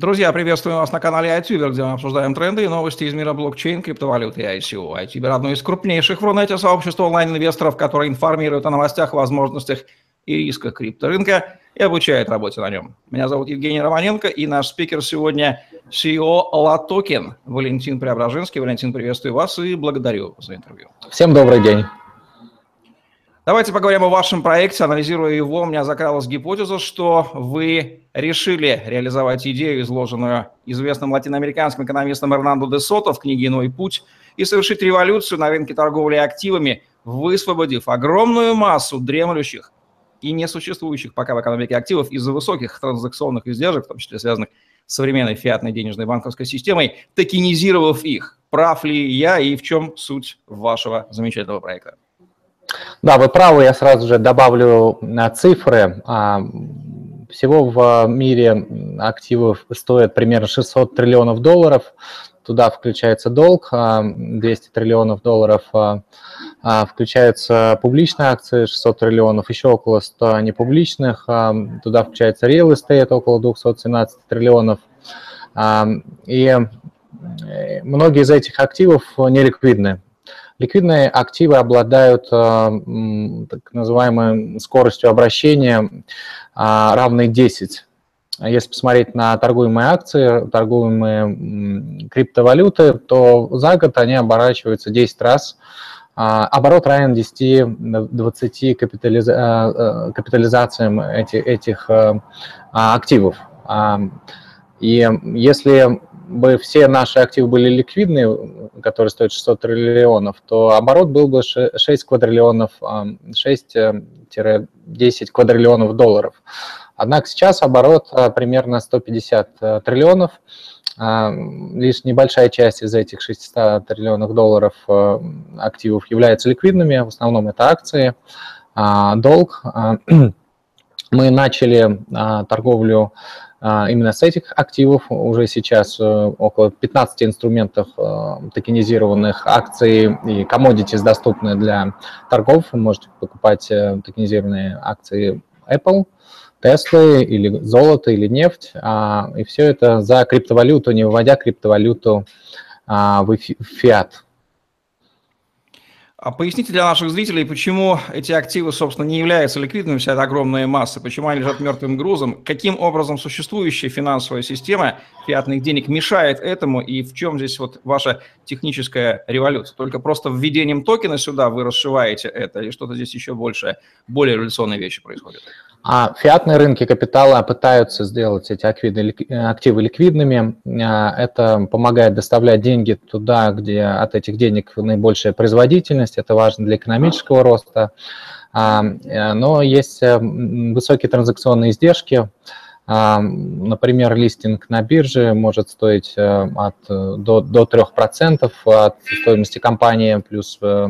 Друзья, приветствую вас на канале iTuber, где мы обсуждаем тренды и новости из мира блокчейн, криптовалюты и ICO. iTuber – одно из крупнейших в Рунете сообществ онлайн-инвесторов, которое информирует о новостях, возможностях и рисках крипторынка и обучает работе на нем. Меня зовут Евгений Романенко, и наш спикер сегодня CEO Латокин Валентин Преображенский. Валентин, приветствую вас и благодарю за интервью. Всем добрый день. Давайте поговорим о вашем проекте. Анализируя его, у меня закралась гипотеза, что вы решили реализовать идею, изложенную известным латиноамериканским экономистом Эрнандо де Сото в книге «Иной путь», и совершить революцию на рынке торговли активами, высвободив огромную массу дремлющих и несуществующих пока в экономике активов из-за высоких транзакционных издержек, в том числе связанных с современной фиатной денежной банковской системой, токенизировав их. Прав ли я и в чем суть вашего замечательного проекта? Да, вы правы, я сразу же добавлю э, цифры. А, всего в мире активов стоят примерно 600 триллионов долларов. Туда включается долг, 200 а, триллионов долларов, а, включаются публичные акции 600 триллионов, еще около 100 непубличных, туда включается real estate около 217 триллионов. И э, многие из этих активов неликвидны. Ликвидные активы обладают э, так называемой скоростью обращения а, равной 10. Если посмотреть на торгуемые акции, торгуемые криптовалюты, то за год они оборачиваются 10 раз. А, оборот равен 10-20 капитализа э, э, капитализациям этих, этих активов. И если бы все наши активы были ликвидны, которые стоят 600 триллионов, то оборот был бы 6 квадриллионов, 6-10 квадриллионов долларов. Однако сейчас оборот а, примерно 150 а, триллионов, а, лишь небольшая часть из этих 600 триллионов долларов активов является ликвидными, в основном это акции, долг. Мы начали торговлю а, именно с этих активов уже сейчас э, около 15 инструментов э, токенизированных акций и commodities доступны для торгов. Вы можете покупать э, токенизированные акции Apple, Tesla или золото или нефть. А, и все это за криптовалюту, не выводя криптовалюту а, в фиат. А поясните для наших зрителей, почему эти активы, собственно, не являются ликвидными, вся эта огромная масса, почему они лежат мертвым грузом, каким образом существующая финансовая система фиатных денег мешает этому, и в чем здесь вот ваша техническая революция? Только просто введением токена сюда вы расшиваете это, или что-то здесь еще больше, более революционные вещи происходят? А фиатные рынки капитала пытаются сделать эти активы ликвидными. А, это помогает доставлять деньги туда, где от этих денег наибольшая производительность. Это важно для экономического роста. А, но есть э, высокие транзакционные издержки. А, например, листинг на бирже может стоить э, от, до, до 3% от стоимости компании, плюс э,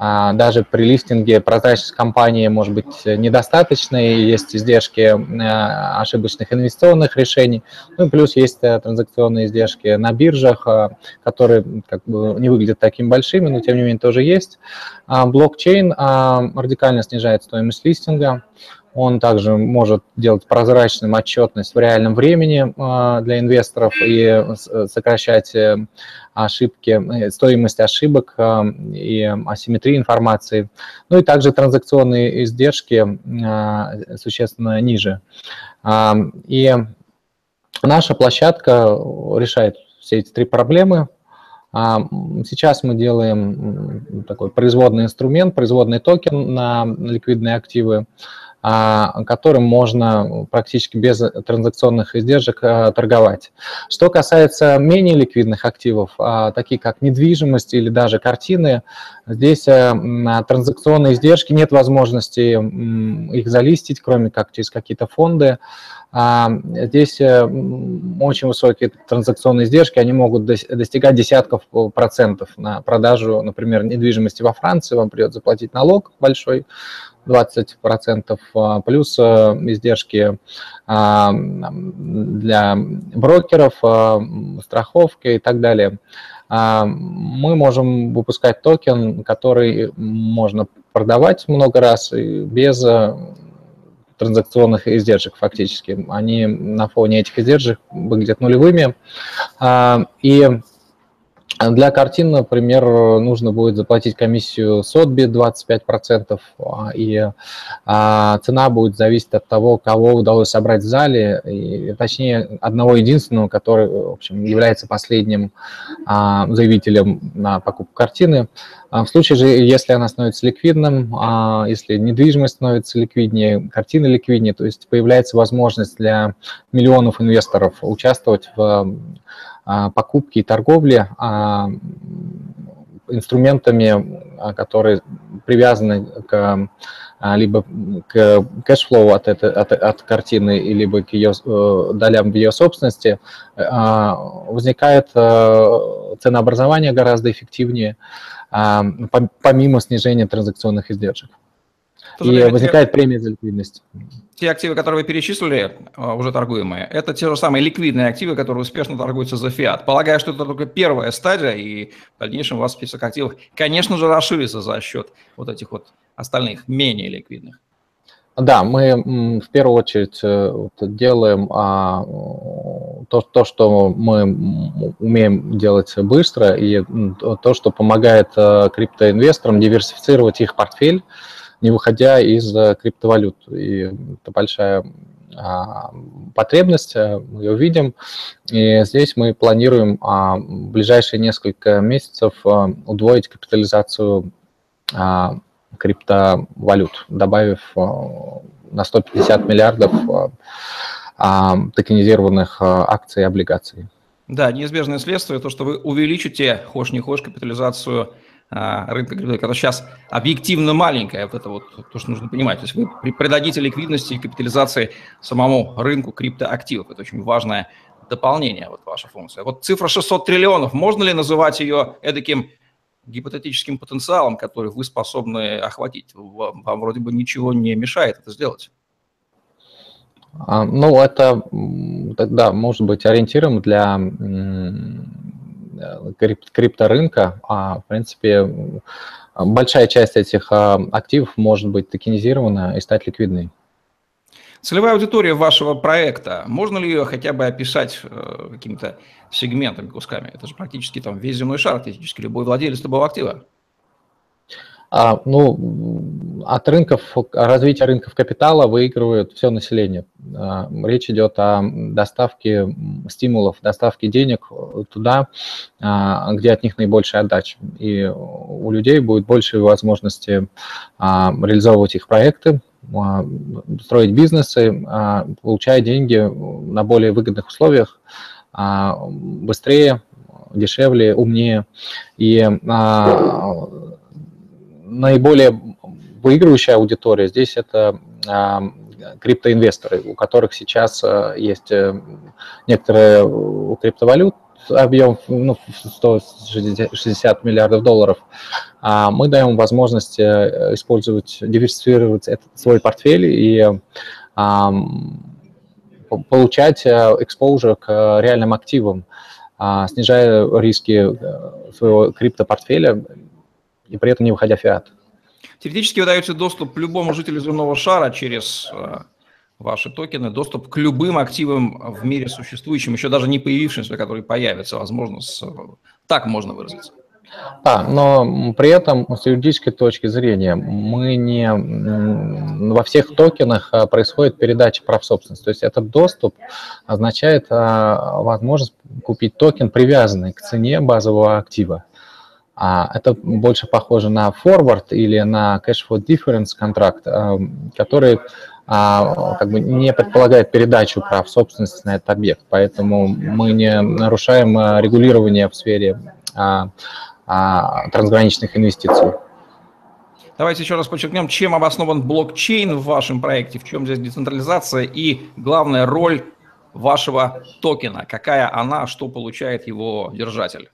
даже при листинге прозрачность компании может быть недостаточной, есть издержки э, ошибочных инвестиционных решений, ну и плюс есть э, транзакционные издержки на биржах, э, которые как бы не выглядят такими большими, но тем не менее тоже есть. А, блокчейн а, радикально снижает стоимость листинга, он также может делать прозрачным отчетность в реальном времени для инвесторов и сокращать ошибки, э, стоимость ошибок э, и асимметрии информации. Ну и также транзакционные издержки э, существенно ниже. И наша площадка решает все эти три проблемы. Сейчас мы делаем такой производный инструмент, производный токен на ликвидные активы. А, которым можно практически без транзакционных издержек а, торговать. Что касается менее ликвидных активов, а, такие как недвижимость или даже картины, здесь транзакционные издержки, нет возможности их залистить, кроме как через какие-то фонды. Здесь э, очень высокие транзакционные издержки, они могут достигать десятков процентов на продажу, например, недвижимости во Франции, вам придется заплатить налог большой, 20%, а, плюс э, издержки а, для брокеров, а, страховки и так далее. Мы можем выпускать токен, который можно продавать много раз без э, транзакционных издержек фактически. Они на фоне этих издержек выглядят нулевыми. И для картин, например, нужно будет заплатить комиссию Сотби 25%, а, и а, цена будет зависеть от того, кого удалось собрать в зале, и, точнее, одного единственного, который, в общем, является последним а, заявителем на покупку картины. В случае же, если она становится ликвидным, если недвижимость становится ликвиднее, картина ликвиднее, то есть появляется возможность для миллионов инвесторов участвовать в покупки и торговли а, инструментами, а, которые привязаны к либо к cash flow от, этой, от, от картины, либо к ее э, долям в ее собственности, возникает э, ценообразование гораздо эффективнее, помимо снижения транзакционных издержек. И возникает премия за ликвидность те активы, которые вы перечислили, а, уже торгуемые, это те же самые ликвидные активы, которые успешно торгуются за фиат. Полагаю, что это только первая стадия, и в дальнейшем у вас список активов, конечно же, расширится за счет вот этих вот остальных, менее ликвидных. Да, мы в первую очередь э, делаем а, то, то, что мы умеем делать быстро, и то, что помогает э, криптоинвесторам диверсифицировать их портфель, не выходя из э, криптовалют. И это большая а, потребность, э, мы ее видим. И здесь мы планируем а, в ближайшие несколько месяцев э, удвоить капитализацию а, криптовалют, добавив на 150 миллиардов токенизированных акций и облигаций. Да, неизбежное следствие, то, что вы увеличите, хошь не хошь, капитализацию а, рынка криптовалют, который сейчас объективно маленькая, вот это вот то, что нужно понимать. То есть вы придадите ликвидности и капитализации самому рынку криптоактивов. Это очень важное дополнение, вот ваша функция. Вот цифра 600 триллионов, можно ли называть ее эдаким гипотетическим потенциалом, который вы способны охватить? Вам, вам вроде бы ничего не мешает это сделать. А, ну, это тогда может быть ориентиром для Э, крипторынка, а в принципе большая часть этих а, активов может быть токенизирована и стать ликвидной. Целевая аудитория вашего проекта, можно ли ее хотя бы описать э, какими-то сегментами, кусками? Это же практически там весь земной шар, фактически любой владелец любого актива. А, ну, от рынков, развития рынков капитала выигрывает все население. А, речь идет о доставке стимулов, доставке денег туда, а, где от них наибольшая отдача. И у людей будет больше возможности а, реализовывать их проекты, а, строить бизнесы, а, получая деньги на более выгодных условиях, а, быстрее, дешевле, умнее. И наиболее выигрывающая аудитория здесь это а, криптоинвесторы, у которых сейчас а, есть э, некоторые криптовалют, объем ну, 160 миллиардов долларов, а мы даем возможность э, использовать, диверсифицировать этот, свой портфель и получать exposure к реальным активам, снижая риски своего криптопортфеля и при этом не выходя в фиат. Теоретически вы даете доступ любому жителю земного шара через э, ваши токены, доступ к любым активам в мире существующим, еще даже не появившимся, которые появятся, возможно, с, так можно выразиться. Да, но при этом с юридической точки зрения мы не во всех токенах а, происходит передача прав собственности. То есть этот доступ означает а, возможность купить токен, привязанный к цене базового актива. А это больше похоже на forward или на cash flow difference контракт, э, который а, как бы не предполагает передачу прав собственности на этот объект. Поэтому мы не нарушаем э, регулирование в сфере а, трансграничных инвестиций. Давайте еще раз подчеркнем, чем обоснован блокчейн в вашем проекте, в чем здесь децентрализация и главная роль вашего токена, какая она, что получает его держатель.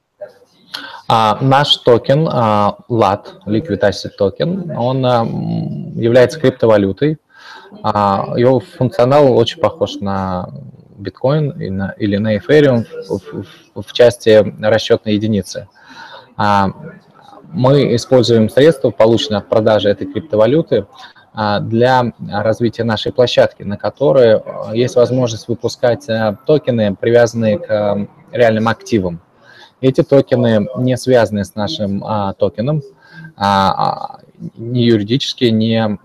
А, наш токен а, LAT, Liquid Asset Token, он а, является криптовалютой. А, его функционал очень похож на биткоин или на Ethereum в, в, в части расчетной единицы. А, мы используем средства, полученные от продажи этой криптовалюты, для развития нашей площадки, на которой есть возможность выпускать токены, привязанные к реальным активам. Эти токены не связаны с нашим токеном, не юридически, не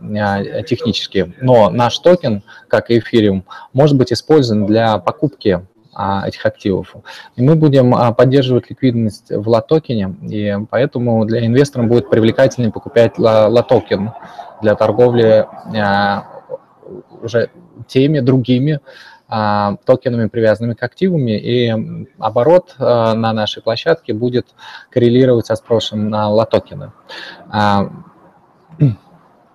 технически. Но наш токен, как и Ethereum, может быть использован для покупки а, этих активов. И мы будем а, поддерживать ликвидность в латокене, и поэтому для инвесторов будет привлекательнее покупать LAToken для торговли а, уже теми другими токенами, привязанными к активами, и оборот на нашей площадке будет коррелировать со спросом на латокены.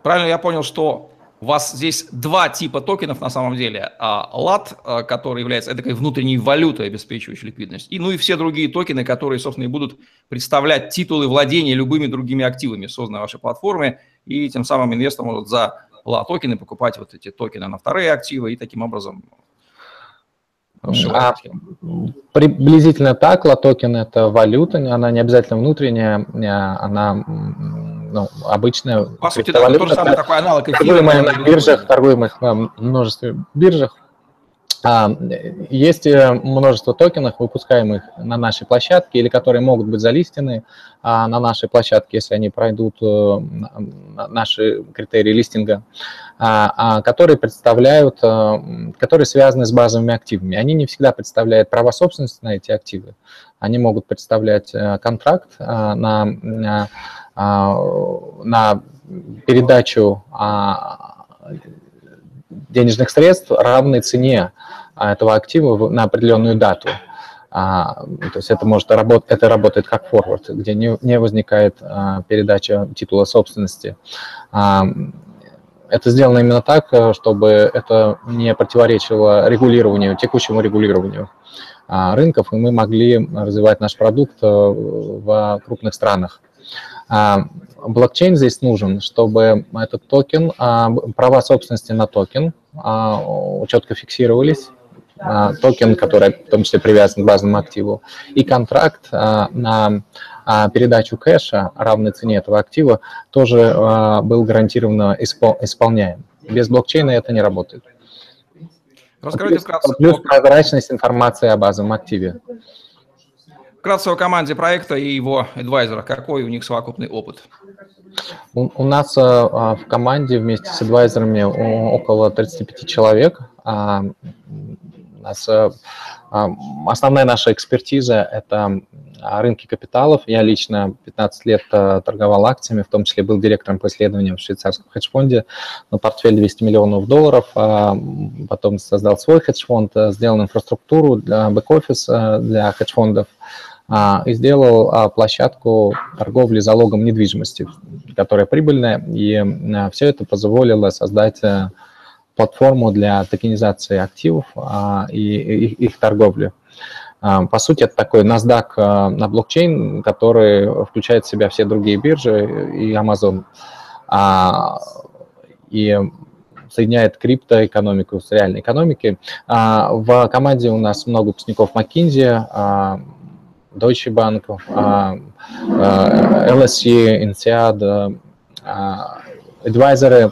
Правильно я понял, что у вас здесь два типа токенов на самом деле. А, который является этой внутренней валютой, обеспечивающей ликвидность, и ну и все другие токены, которые, собственно, и будут представлять титулы владения любыми другими активами, созданной вашей платформе, и тем самым инвестор может за LAT токены покупать вот эти токены на вторые активы и таким образом а, приблизительно так, LAToken это валюта, она не обязательно внутренняя, она ну, обычная По сути, да, то же самое такой аналог эфира. Торгуемая на биржах, торгуемых на множестве биржах. А, есть э, множество токенов, выпускаемых на нашей площадке или которые могут быть залистены а, на нашей площадке, если они пройдут э, наши критерии листинга, а, которые представляют, э, которые связаны с базовыми активами. Они не всегда представляют права собственности на эти активы. Они могут представлять контракт на, на передачу денежных средств равной цене а, этого актива на определенную дату. А, то есть это может работать, это работает как форвард, где не, не возникает а, передача титула собственности. А, это сделано именно так, чтобы это не противоречило регулированию, текущему регулированию а, рынков, и мы могли развивать наш продукт э, в крупных странах. А, блокчейн здесь нужен, чтобы этот токен, а, права собственности на токен а, четко фиксировались, токен, который в том числе привязан к базовому активу, и контракт на передачу кэша равной цене этого актива тоже был гарантированно исполняем. Без блокчейна это не работает. Расскажите вкратце. Плюс прозрачность информации о базовом активе. Вкратце о команде проекта и его адвайзерах. Какой у них совокупный опыт? У, у нас а, в команде вместе с адвайзерами около 35 человек. А, у нас а, основная наша экспертиза – это рынки капиталов. Я лично 15 лет торговал акциями, в том числе был директором по исследованиям в швейцарском хедж-фонде на портфель 200 миллионов долларов. Потом создал свой хедж-фонд, сделал инфраструктуру для бэк-офис для хедж-фондов а, и сделал а, площадку торговли залогом недвижимости, которая прибыльная, и а, все это позволило создать э, платформу для токенизации активов и их торговли. По сути, это такой NASDAQ на блокчейн, который включает в себя все другие биржи и Amazon. И соединяет криптоэкономику с реальной экономикой. В команде у нас много выпускников McKinsey, Deutsche Bank, LSE, INSEAD, адвайзеры.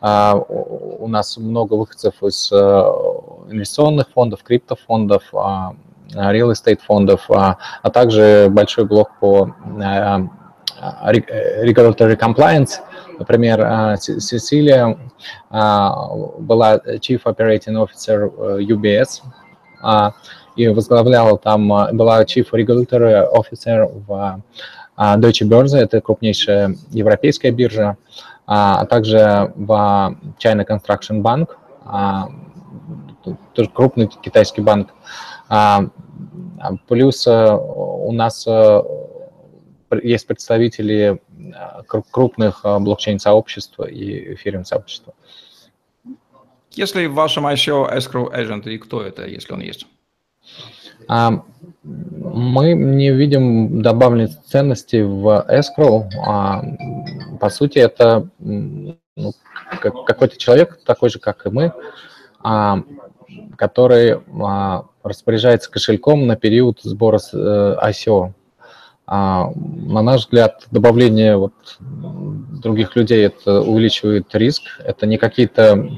У нас много выходцев из инвестиционных фондов, криптофондов, real estate фондов, а также большой блок по regulatory compliance. Например, Сесилия была Chief Operating Officer UBS, и возглавляла там, а, была Chief Regulatory Officer в а, Deutsche Börse, это крупнейшая европейская биржа, а, а также в China Construction Bank, тоже крупный китайский банк. Плюс у нас есть представители крупных блокчейн-сообществ и эфириум-сообщества. Если в вашем ICO escrow agent, и кто это, если он есть? А, мы не видим добавленной ценности в escrow. А, по сути, это ну, какой-то человек, такой же, как и мы, а, который распоряжается кошельком на период сбора э, ICO. На наш взгляд, добавление вот других людей это увеличивает риск. Это не какие-то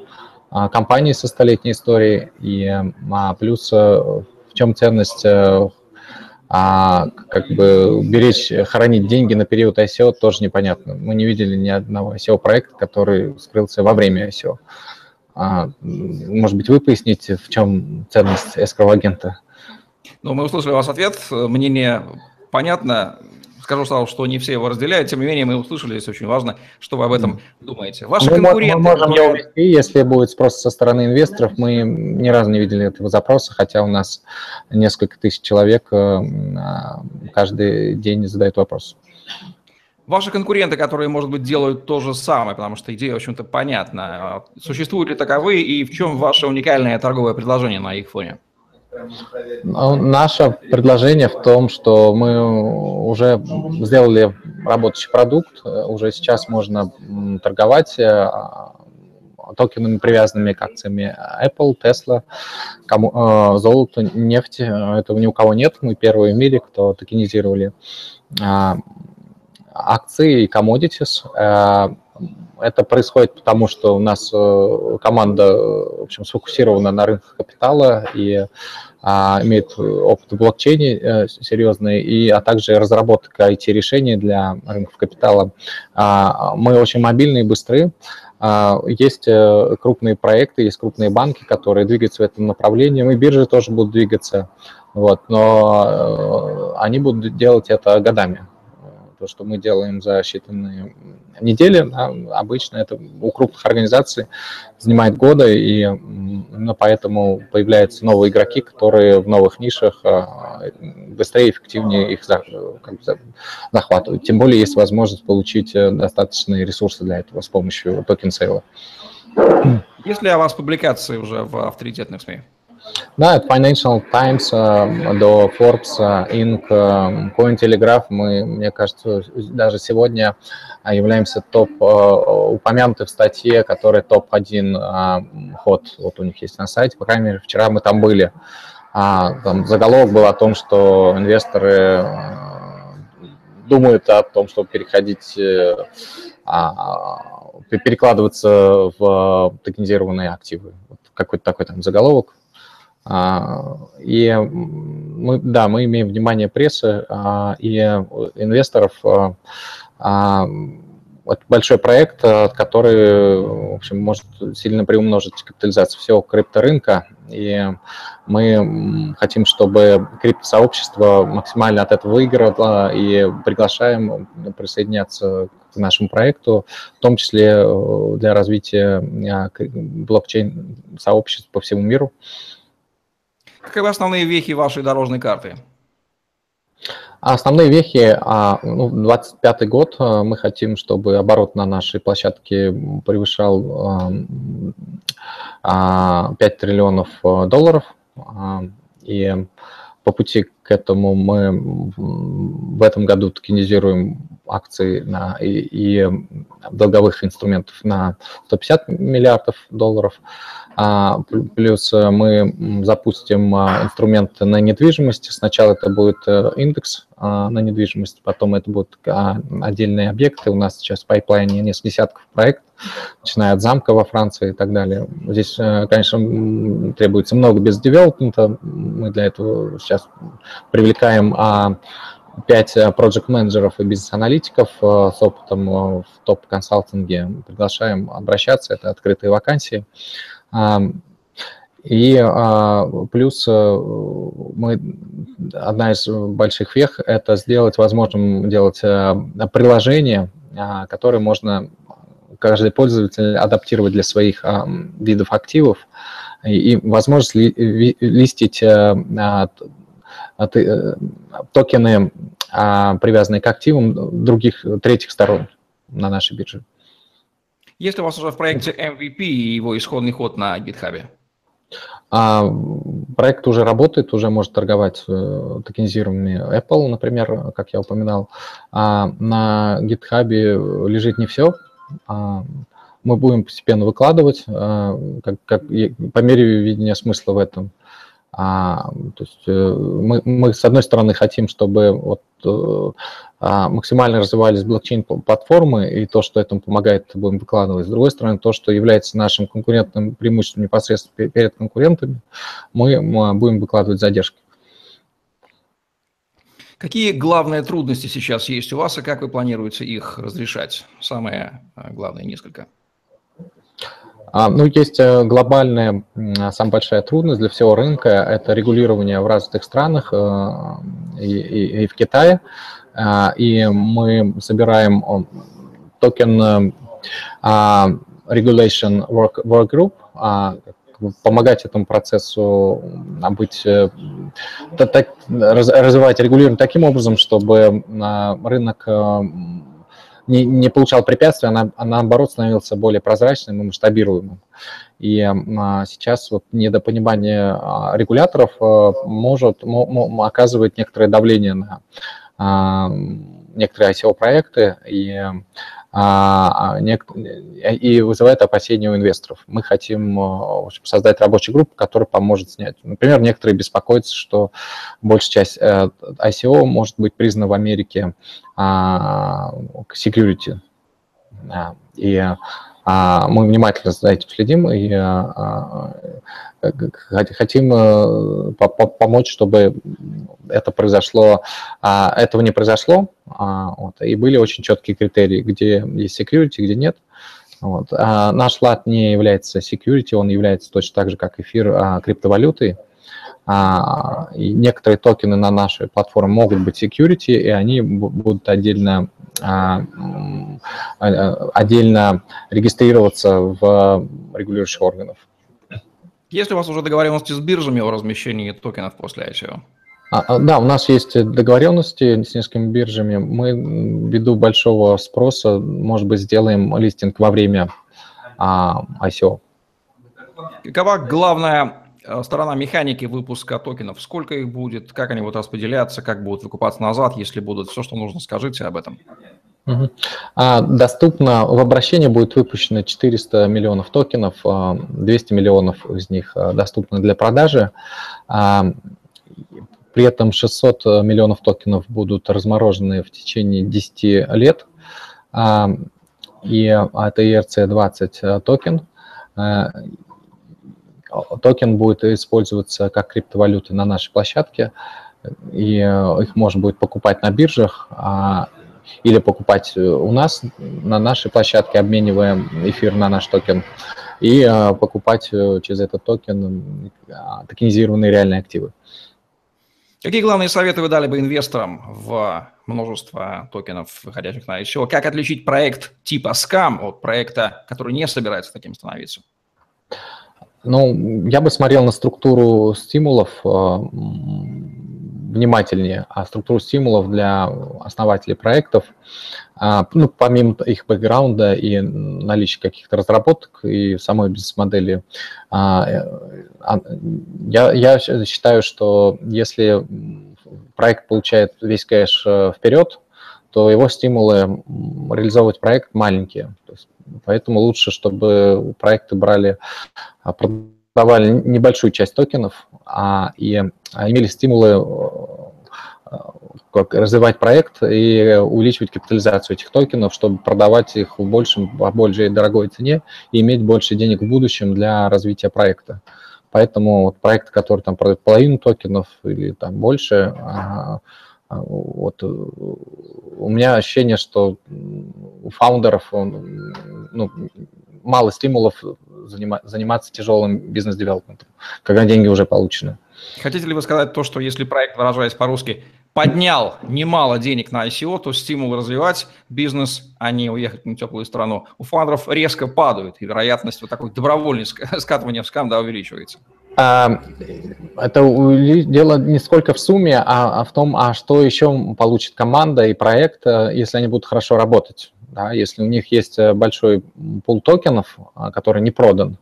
компании со столетней историей, и а плюс в чем ценность а как бы беречь, хранить деньги на период ICO тоже непонятно. Мы не видели ни одного ICO-проекта, который скрылся во время ICO. А, может быть, вы поясните, в чем ценность эскроу-агента? Ну, мы услышали у вас ответ, мнение понятно. Скажу сразу, что не все его разделяют, тем не менее мы услышали, здесь очень важно, что вы об этом думаете. Ваши мы, конкуренты... Мы можем его ввести, если будет спрос со стороны инвесторов. Мы ни разу не видели этого запроса, хотя у нас несколько тысяч человек э, каждый день задают вопрос. Ваши конкуренты, которые, может быть, делают то же самое, потому что идея, в общем-то, понятна. Существуют ли таковые и в чем ваше уникальное торговое предложение на их фоне? Ну, наше предложение в том, что мы уже сделали работающий продукт, уже сейчас можно торговать э, токенами, привязанными к акциями Apple, Tesla, кому, э, золото, нефть. Этого ни у кого нет. Мы первые в мире, кто токенизировали э, акции и commodities. Это происходит потому, что у нас команда в общем, сфокусирована на рынках капитала и а, имеет опыт в блокчейне э, серьезный, и, а также разработка IT-решений для рынков капитала. А, мы очень мобильные и быстрые. А, есть э, крупные проекты, есть крупные банки, которые двигаются в этом направлении, и биржи тоже будут двигаться, вот, но э, они будут делать это годами то, что мы делаем за считанные недели, да, обычно это у крупных организаций занимает годы, и именно поэтому появляются новые игроки, которые в новых нишах а, быстрее и эффективнее их захватывают. Тем более есть возможность получить э, достаточные ресурсы для этого с помощью токен-сейла. Есть ли у вас публикации уже в авторитетных СМИ? Да, от Financial Times э, до Forbes, э, Inc., э, Cointelegraph. Мы, мне кажется, даже сегодня являемся топ, упомянуты в статье, которая топ-1 ход. Вот у них есть на сайте. По крайней мере, вчера мы там были. А, там заголовок был о том, что инвесторы думают о том, чтобы переходить, а, перекладываться в токенизированные активы. Какой-то такой там заголовок. А, и мы, да, мы имеем внимание прессы а, и инвесторов. А, это большой проект, который, в общем, может сильно приумножить капитализацию всего крипторынка. И мы хотим, чтобы криптосообщество максимально от этого выиграло и приглашаем присоединяться к нашему проекту, в том числе э, для развития блокчейн-сообществ по всему миру. Каковы основные вехи вашей дорожной карты? Основные вехи, а, ну, 25 год а, мы хотим, чтобы оборот на нашей площадке превышал 5 триллионов долларов. И по пути к этому мы в этом году токенизируем акции на, и, и долговых инструментов на 150 миллиардов долларов. А, плюс э, мы запустим а, инструменты на недвижимость. Сначала это будет э, индекс а, на недвижимость, потом это будут отдельные объекты. У нас сейчас в пайплайне несколько десятков проектов, начиная от замка во Франции и так далее. Здесь, э, конечно, требуется много бизнес-девелопмента. Мы для этого сейчас привлекаем 5 проект-менеджеров и бизнес-аналитиков с опытом в топ-консалтинге. Приглашаем обращаться, это открытые вакансии. И а, плюс э, мы, одна из больших вех – это сделать возможным делать э, приложение, а, которое можно каждый пользователь адаптировать для своих видов активов и, возможность ли, листить токены, привязанные к активам других третьих сторон на нашей бирже. Есть ли у вас уже в проекте MVP и его исходный ход на GitHub? А, проект уже работает, уже может торговать э, токенизированными Apple, например, как я упоминал. А на GitHub лежит не все. А, мы будем постепенно выкладывать а, как, как, по мере видения смысла в этом. А, то есть э, мы, мы, с одной стороны, хотим, чтобы вот, э, а, максимально развивались блокчейн-платформы, и то, что этому помогает, будем выкладывать. С другой стороны, то, что является нашим конкурентным преимуществом непосредственно перед конкурентами, мы, будем выкладывать задержки. Какие главные трудности сейчас есть у вас, и как вы планируете их разрешать? Самые а, главные несколько. А, ну, есть э, глобальная, самая большая трудность для всего рынка – это регулирование в разных странах э, и, и, и в Китае. А, и мы собираем токен а, Regulation Work, Work Group, помогать этому процессу быть, э, развивать регулирование таким образом, чтобы рынок не, не получал препятствий, а, а наоборот становился более прозрачным и масштабируемым. И а, сейчас вот недопонимание а, регуляторов а, может оказывать некоторое давление на а, некоторые ICO-проекты, и и вызывает опасения у инвесторов. Мы хотим э, создать рабочую группу, которая поможет снять. Например, некоторые беспокоятся, что большая часть э, ICO может быть признана в Америке а, security. И а, мы внимательно за этим следим и а, а, хотим э, помочь, чтобы это произошло, этого не произошло, вот, и были очень четкие критерии, где есть security, где нет. Вот. А наш лад не является security, он является точно так же, как эфир, криптовалютой. А, и некоторые токены на нашей платформе могут быть security, и они будут отдельно, а, а, отдельно регистрироваться в регулирующих органов. Есть ли у вас уже договоренности с биржами о размещении токенов после ICO? А, да, у нас есть договоренности с несколькими биржами. Мы ввиду большого спроса, может быть, сделаем листинг во время а, ICO. Какова главная сторона механики выпуска токенов, сколько их будет, как они будут распределяться, как будут выкупаться назад, если будут, все, что нужно, скажите об этом. А, доступно, в обращении будет выпущено 400 миллионов токенов, 200 а, миллионов из них а, доступны для продажи. При этом 600 миллионов токенов будут разморожены в течение 10 лет. И это ERC-20 токен токен будет использоваться как криптовалюта на нашей площадке, и э, их можно будет покупать на биржах а, или покупать у нас на нашей площадке, обменивая эфир на наш токен, и э, покупать э, через этот токен токенизированные реальные активы. Какие главные советы вы дали бы инвесторам в множество токенов, выходящих на ICO? Как отличить проект типа scam от проекта, который не собирается таким становиться? Ну, я бы смотрел на структуру стимулов э, внимательнее, а структуру стимулов для основателей проектов, э, ну, помимо их бэкграунда и наличия каких-то разработок и самой бизнес-модели, э, я, я считаю, что если проект получает весь кэш вперед, то его стимулы реализовывать проект маленькие. То есть Поэтому лучше, чтобы проекты брали, а, продавали небольшую часть токенов а, и а, имели стимулы как развивать проект и увеличивать капитализацию этих токенов, чтобы продавать их в большем, по большей дорогой цене и иметь больше денег в будущем для развития проекта. Поэтому вот проект, который там продает половину токенов или там больше, а, вот, э, у меня ощущение, что у фаундеров ну, мало стимулов занима, заниматься тяжелым бизнес-девелопментом, когда деньги уже получены. Хотите ли вы сказать то, что если проект, выражаясь по-русски, поднял немало денег на ICO, то стимул развивать бизнес, а не уехать на теплую страну, у фаундеров резко падают, и вероятность вот такой добровольной скатывания в скам да, увеличивается? А, это дело не сколько в сумме, а, а в том, а что еще получит команда и проект, э, если они будут хорошо работать. Да? Если у них есть э, большой пул токенов, а, который не продан,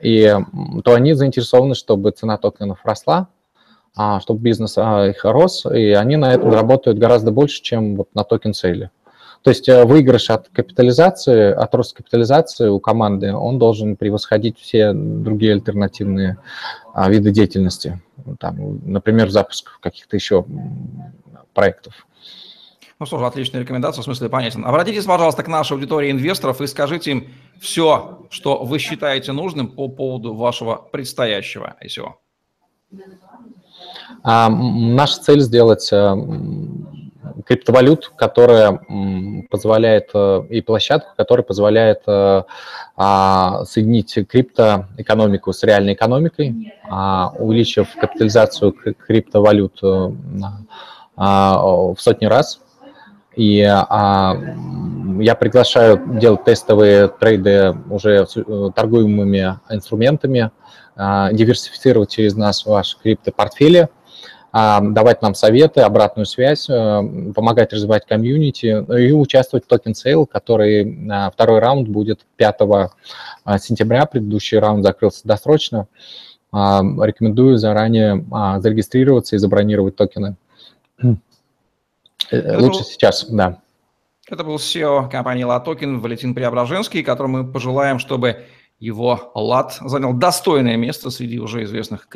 и, то они заинтересованы, чтобы цена токенов росла, чтобы бизнес их рос, и они на этом работают гораздо больше, чем вот на токен сейле. То есть э, выигрыш от капитализации, от роста капитализации у команды, он должен превосходить все другие альтернативные а, виды деятельности. Там, например, запуск каких-то еще проектов. Ну что ж, отличная рекомендация, в смысле понятен. Обратитесь, пожалуйста, к нашей аудитории инвесторов и скажите им все, что вы считаете нужным по поводу вашего предстоящего ICO. А, наша цель сделать э, криптовалют, которая позволяет, э, и площадку, которая позволяет э, а, соединить криптоэкономику с реальной экономикой, а, увеличив капитализацию криптовалют в сотни раз. И я приглашаю делать тестовые трейды уже торгуемыми инструментами, диверсифицировать через нас ваш криптопортфели – а, давать нам советы, обратную связь, э, помогать развивать комьюнити и участвовать в token sale, который а, второй раунд будет 5 а, сентября. Предыдущий раунд закрылся досрочно. Рекомендую заранее зарегистрироваться и забронировать токены. Э, Это Лучше был... сейчас, да. Это был SEO компании LATOKEN Валентин Преображенский, которому мы пожелаем, чтобы его лад занял достойное место среди уже известных